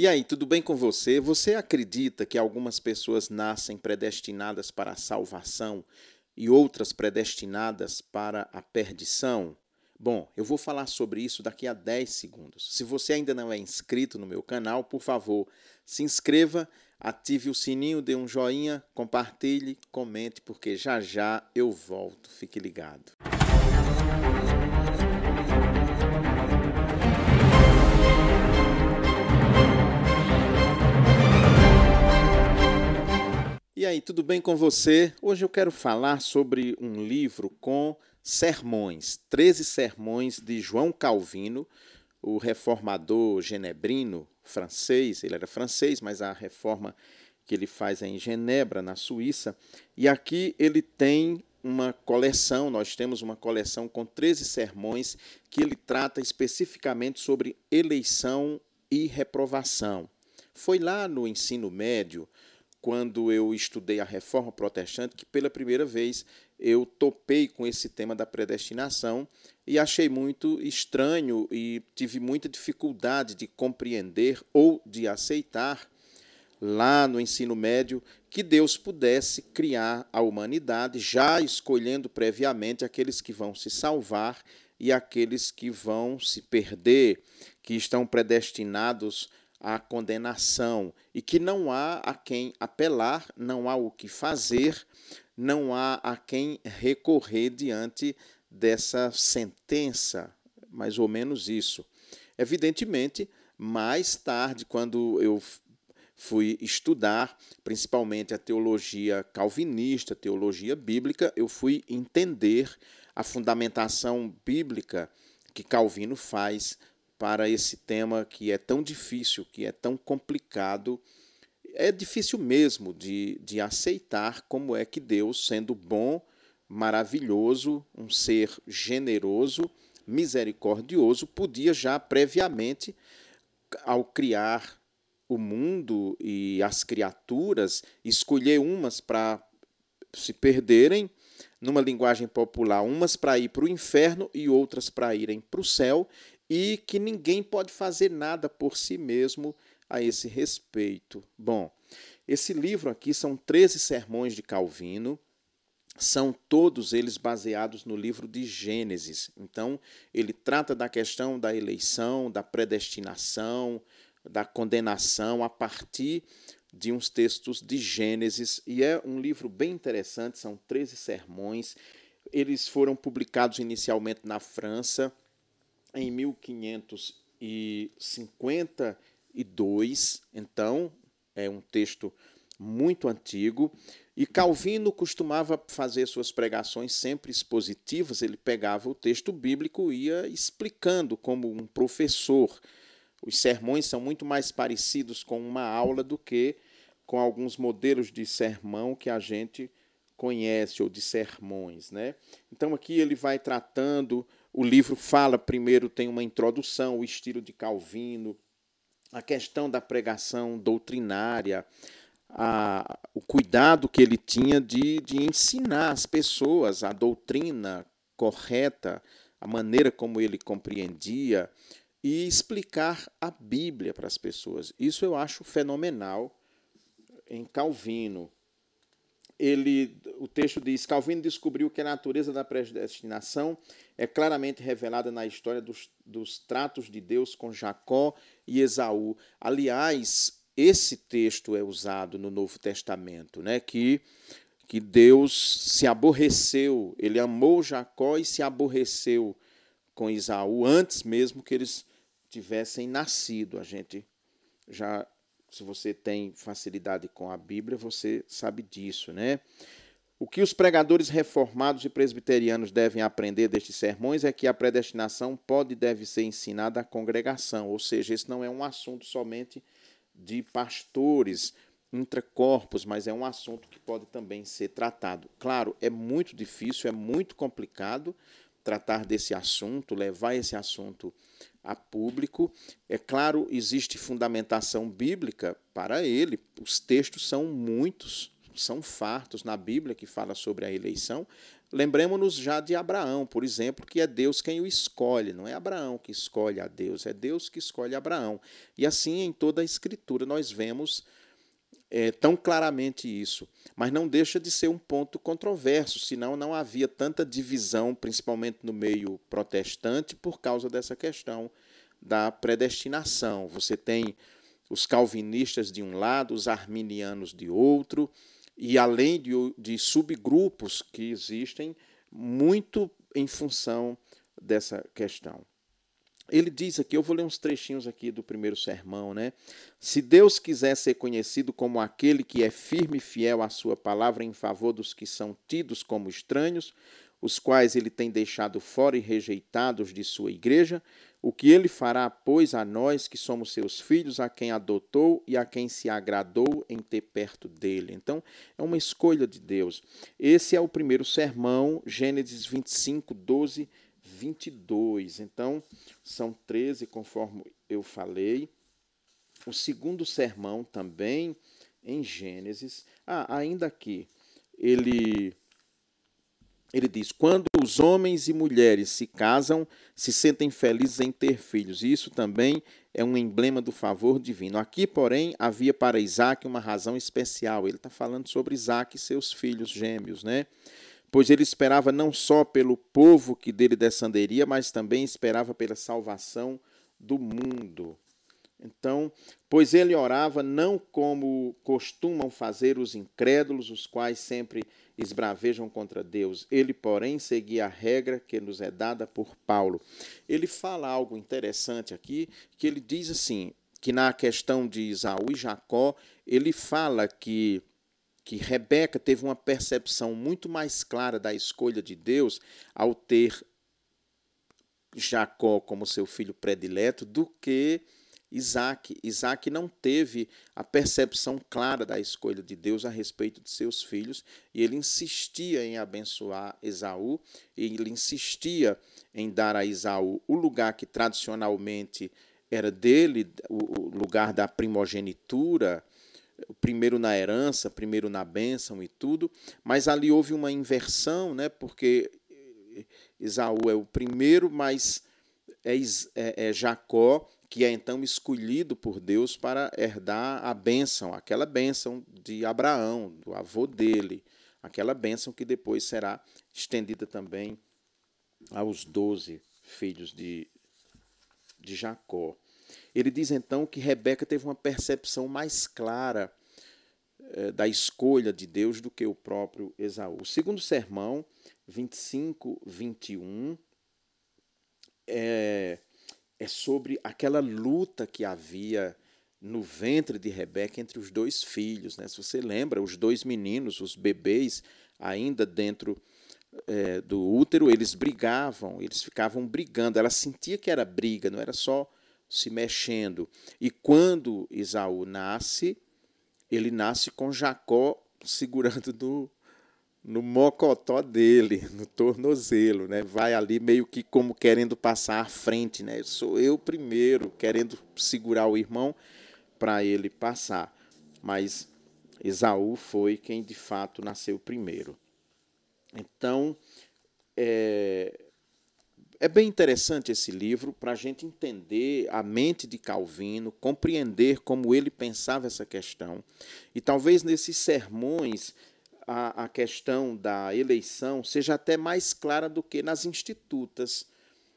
E aí, tudo bem com você? Você acredita que algumas pessoas nascem predestinadas para a salvação e outras predestinadas para a perdição? Bom, eu vou falar sobre isso daqui a 10 segundos. Se você ainda não é inscrito no meu canal, por favor, se inscreva, ative o sininho, dê um joinha, compartilhe, comente, porque já já eu volto. Fique ligado. Aí, tudo bem com você? Hoje eu quero falar sobre um livro com sermões, 13 sermões de João Calvino, o reformador genebrino francês. Ele era francês, mas a reforma que ele faz é em Genebra, na Suíça. E aqui ele tem uma coleção, nós temos uma coleção com 13 sermões que ele trata especificamente sobre eleição e reprovação. Foi lá no ensino médio quando eu estudei a reforma protestante que pela primeira vez eu topei com esse tema da predestinação e achei muito estranho e tive muita dificuldade de compreender ou de aceitar lá no ensino médio que Deus pudesse criar a humanidade já escolhendo previamente aqueles que vão se salvar e aqueles que vão se perder, que estão predestinados a condenação e que não há a quem apelar, não há o que fazer, não há a quem recorrer diante dessa sentença, mais ou menos isso. Evidentemente, mais tarde, quando eu fui estudar, principalmente a teologia calvinista, teologia bíblica, eu fui entender a fundamentação bíblica que Calvino faz para esse tema que é tão difícil, que é tão complicado. É difícil mesmo de, de aceitar como é que Deus, sendo bom, maravilhoso, um ser generoso, misericordioso, podia já previamente, ao criar o mundo e as criaturas, escolher umas para se perderem, numa linguagem popular, umas para ir para o inferno e outras para irem para o céu, e que ninguém pode fazer nada por si mesmo a esse respeito. Bom, esse livro aqui são 13 sermões de Calvino, são todos eles baseados no livro de Gênesis. Então, ele trata da questão da eleição, da predestinação, da condenação a partir de uns textos de Gênesis, e é um livro bem interessante, são 13 sermões. Eles foram publicados inicialmente na França, em 1552, então é um texto muito antigo. E Calvino costumava fazer suas pregações sempre expositivas, ele pegava o texto bíblico e ia explicando como um professor. Os sermões são muito mais parecidos com uma aula do que com alguns modelos de sermão que a gente conhece ou de sermões, né? Então aqui ele vai tratando o livro fala primeiro, tem uma introdução, o estilo de Calvino, a questão da pregação doutrinária, a, o cuidado que ele tinha de, de ensinar as pessoas a doutrina correta, a maneira como ele compreendia e explicar a Bíblia para as pessoas. Isso eu acho fenomenal em Calvino ele, o texto diz: Calvino descobriu que a natureza da predestinação é claramente revelada na história dos, dos tratos de Deus com Jacó e Esaú. Aliás, esse texto é usado no Novo Testamento, né? Que, que Deus se aborreceu, ele amou Jacó e se aborreceu com Esaú antes mesmo que eles tivessem nascido. A gente já se você tem facilidade com a Bíblia, você sabe disso, né? O que os pregadores reformados e presbiterianos devem aprender destes sermões é que a predestinação pode e deve ser ensinada à congregação, ou seja, esse não é um assunto somente de pastores, intracorpos, mas é um assunto que pode também ser tratado. Claro, é muito difícil, é muito complicado tratar desse assunto, levar esse assunto a público. É claro, existe fundamentação bíblica para ele, os textos são muitos, são fartos na Bíblia que fala sobre a eleição, lembremos-nos já de Abraão, por exemplo, que é Deus quem o escolhe, não é Abraão que escolhe a Deus, é Deus que escolhe Abraão. E assim em toda a Escritura nós vemos é, tão claramente isso. Mas não deixa de ser um ponto controverso, senão não havia tanta divisão, principalmente no meio protestante, por causa dessa questão da predestinação. Você tem os calvinistas de um lado, os arminianos de outro, e além de, de subgrupos que existem, muito em função dessa questão ele diz aqui, eu vou ler uns trechinhos aqui do primeiro sermão, né? Se Deus quiser ser conhecido como aquele que é firme e fiel à sua palavra em favor dos que são tidos como estranhos, os quais ele tem deixado fora e rejeitados de sua igreja, o que ele fará, pois, a nós que somos seus filhos, a quem adotou e a quem se agradou em ter perto dele. Então, é uma escolha de Deus. Esse é o primeiro sermão, Gênesis 25, 12 22. Então, são 13, conforme eu falei. O segundo sermão também em Gênesis. Ah, ainda aqui, ele ele diz: quando os homens e mulheres se casam, se sentem felizes em ter filhos. Isso também é um emblema do favor divino. Aqui, porém, havia para Isaac uma razão especial. Ele está falando sobre Isaac e seus filhos gêmeos, né? Pois ele esperava não só pelo povo que dele descenderia, mas também esperava pela salvação do mundo. Então, pois ele orava não como costumam fazer os incrédulos, os quais sempre esbravejam contra Deus. Ele, porém, seguia a regra que nos é dada por Paulo. Ele fala algo interessante aqui, que ele diz assim, que na questão de Isaú e Jacó, ele fala que que Rebeca teve uma percepção muito mais clara da escolha de Deus ao ter Jacó como seu filho predileto do que Isaac. Isaac não teve a percepção clara da escolha de Deus a respeito de seus filhos e ele insistia em abençoar Esaú, ele insistia em dar a Esaú o lugar que tradicionalmente era dele, o lugar da primogenitura primeiro na herança, primeiro na bênção e tudo, mas ali houve uma inversão, né, porque Esaú é o primeiro, mas é, é, é Jacó que é então escolhido por Deus para herdar a bênção, aquela bênção de Abraão, do avô dele, aquela bênção que depois será estendida também aos doze filhos de, de Jacó. Ele diz então que Rebeca teve uma percepção mais clara eh, da escolha de Deus do que o próprio Esaú. O segundo sermão, 25, 21, é, é sobre aquela luta que havia no ventre de Rebeca entre os dois filhos. Né? Se você lembra, os dois meninos, os bebês, ainda dentro é, do útero, eles brigavam, eles ficavam brigando. Ela sentia que era briga, não era só se mexendo. E quando Isaú nasce, ele nasce com Jacó segurando no, no mocotó dele, no tornozelo, né? Vai ali meio que como querendo passar à frente, né? Sou eu primeiro, querendo segurar o irmão para ele passar. Mas Esaú foi quem de fato nasceu primeiro. Então, é, é bem interessante esse livro para a gente entender a mente de Calvino, compreender como ele pensava essa questão. E talvez nesses sermões a, a questão da eleição seja até mais clara do que nas institutas.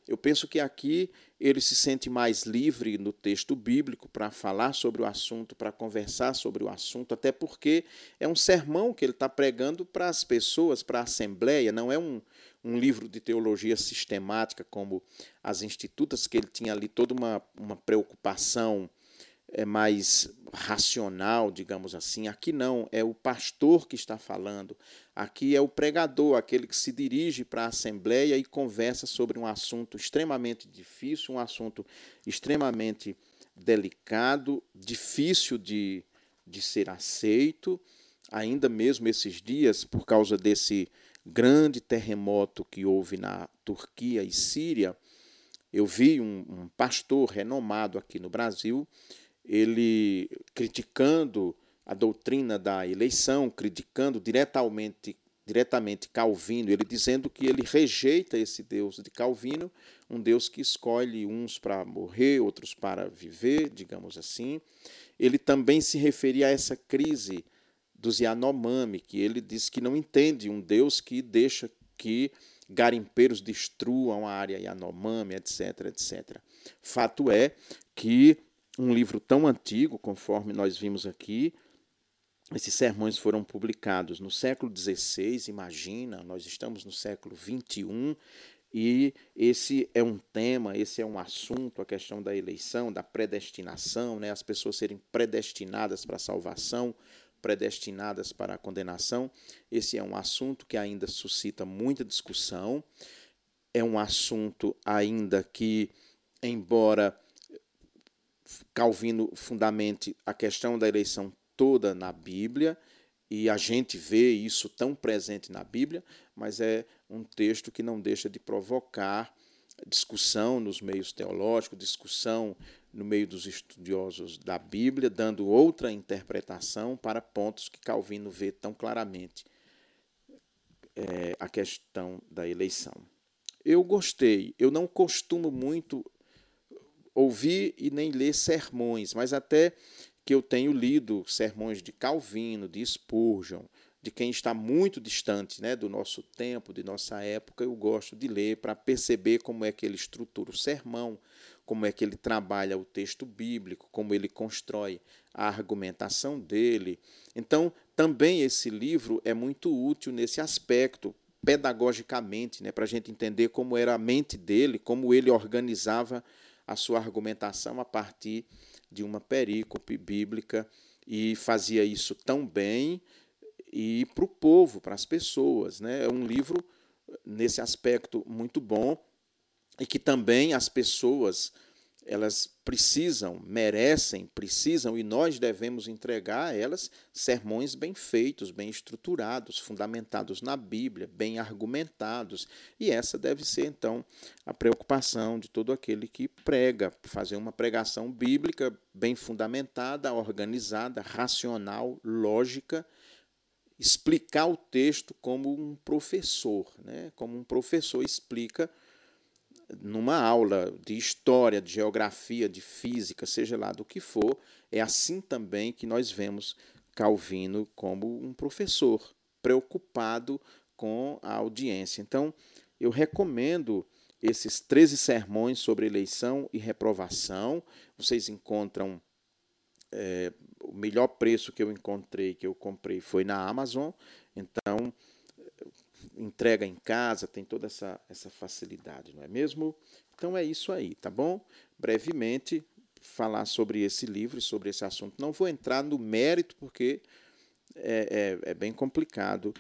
Eu penso que aqui ele se sente mais livre no texto bíblico para falar sobre o assunto, para conversar sobre o assunto, até porque é um sermão que ele está pregando para as pessoas, para a Assembleia, não é um, um livro de teologia sistemática como as institutas, que ele tinha ali toda uma, uma preocupação é, mais racional, digamos assim. Aqui não, é o pastor que está falando. Aqui é o pregador, aquele que se dirige para a assembleia e conversa sobre um assunto extremamente difícil, um assunto extremamente delicado, difícil de, de ser aceito, ainda mesmo esses dias, por causa desse grande terremoto que houve na Turquia e Síria, eu vi um, um pastor renomado aqui no Brasil, ele criticando a doutrina da eleição, criticando diretamente diretamente Calvino, ele dizendo que ele rejeita esse Deus de Calvino, um Deus que escolhe uns para morrer, outros para viver, digamos assim. Ele também se referia a essa crise dos Yanomami, que ele diz que não entende um Deus que deixa que garimpeiros destruam a área Yanomami, etc, etc. Fato é que um livro tão antigo, conforme nós vimos aqui, esses sermões foram publicados no século XVI, imagina, nós estamos no século XXI, e esse é um tema, esse é um assunto, a questão da eleição, da predestinação, né? as pessoas serem predestinadas para a salvação, predestinadas para a condenação. Esse é um assunto que ainda suscita muita discussão, é um assunto ainda que, embora Calvino fundamente a questão da eleição toda na Bíblia, e a gente vê isso tão presente na Bíblia, mas é um texto que não deixa de provocar discussão nos meios teológicos, discussão no meio dos estudiosos da Bíblia, dando outra interpretação para pontos que Calvino vê tão claramente é, a questão da eleição. Eu gostei, eu não costumo muito ouvir e nem ler sermões, mas até que eu tenho lido sermões de Calvino, de Spurgeon, de quem está muito distante né, do nosso tempo, de nossa época, eu gosto de ler para perceber como é que ele estrutura o sermão, como é que ele trabalha o texto bíblico, como ele constrói a argumentação dele. Então, também esse livro é muito útil nesse aspecto, pedagogicamente, né, para a gente entender como era a mente dele, como ele organizava a sua argumentação a partir de uma perícope bíblica e fazia isso tão bem e para o povo, para as pessoas. Né? É um livro, nesse aspecto, muito bom e que também as pessoas elas precisam, merecem, precisam e nós devemos entregar a elas sermões bem feitos, bem estruturados, fundamentados na Bíblia, bem argumentados. E essa deve ser então a preocupação de todo aquele que prega, fazer uma pregação bíblica bem fundamentada, organizada, racional, lógica, explicar o texto como um professor, né? Como um professor explica numa aula de história, de geografia, de física, seja lá do que for, é assim também que nós vemos Calvino como um professor preocupado com a audiência. Então, eu recomendo esses 13 sermões sobre eleição e reprovação. Vocês encontram é, o melhor preço que eu encontrei, que eu comprei, foi na Amazon. Então, entrega em casa, tem toda essa, essa facilidade, não é mesmo? Então é isso aí, tá bom? Brevemente falar sobre esse livro sobre esse assunto. Não vou entrar no mérito, porque é, é, é bem complicado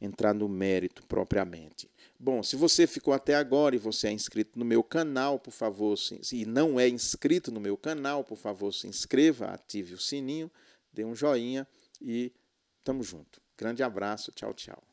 entrar no mérito propriamente. Bom, se você ficou até agora e você é inscrito no meu canal, por favor, se, e não é inscrito no meu canal, por favor, se inscreva, ative o sininho, dê um joinha e tamo junto. Grande abraço, tchau, tchau.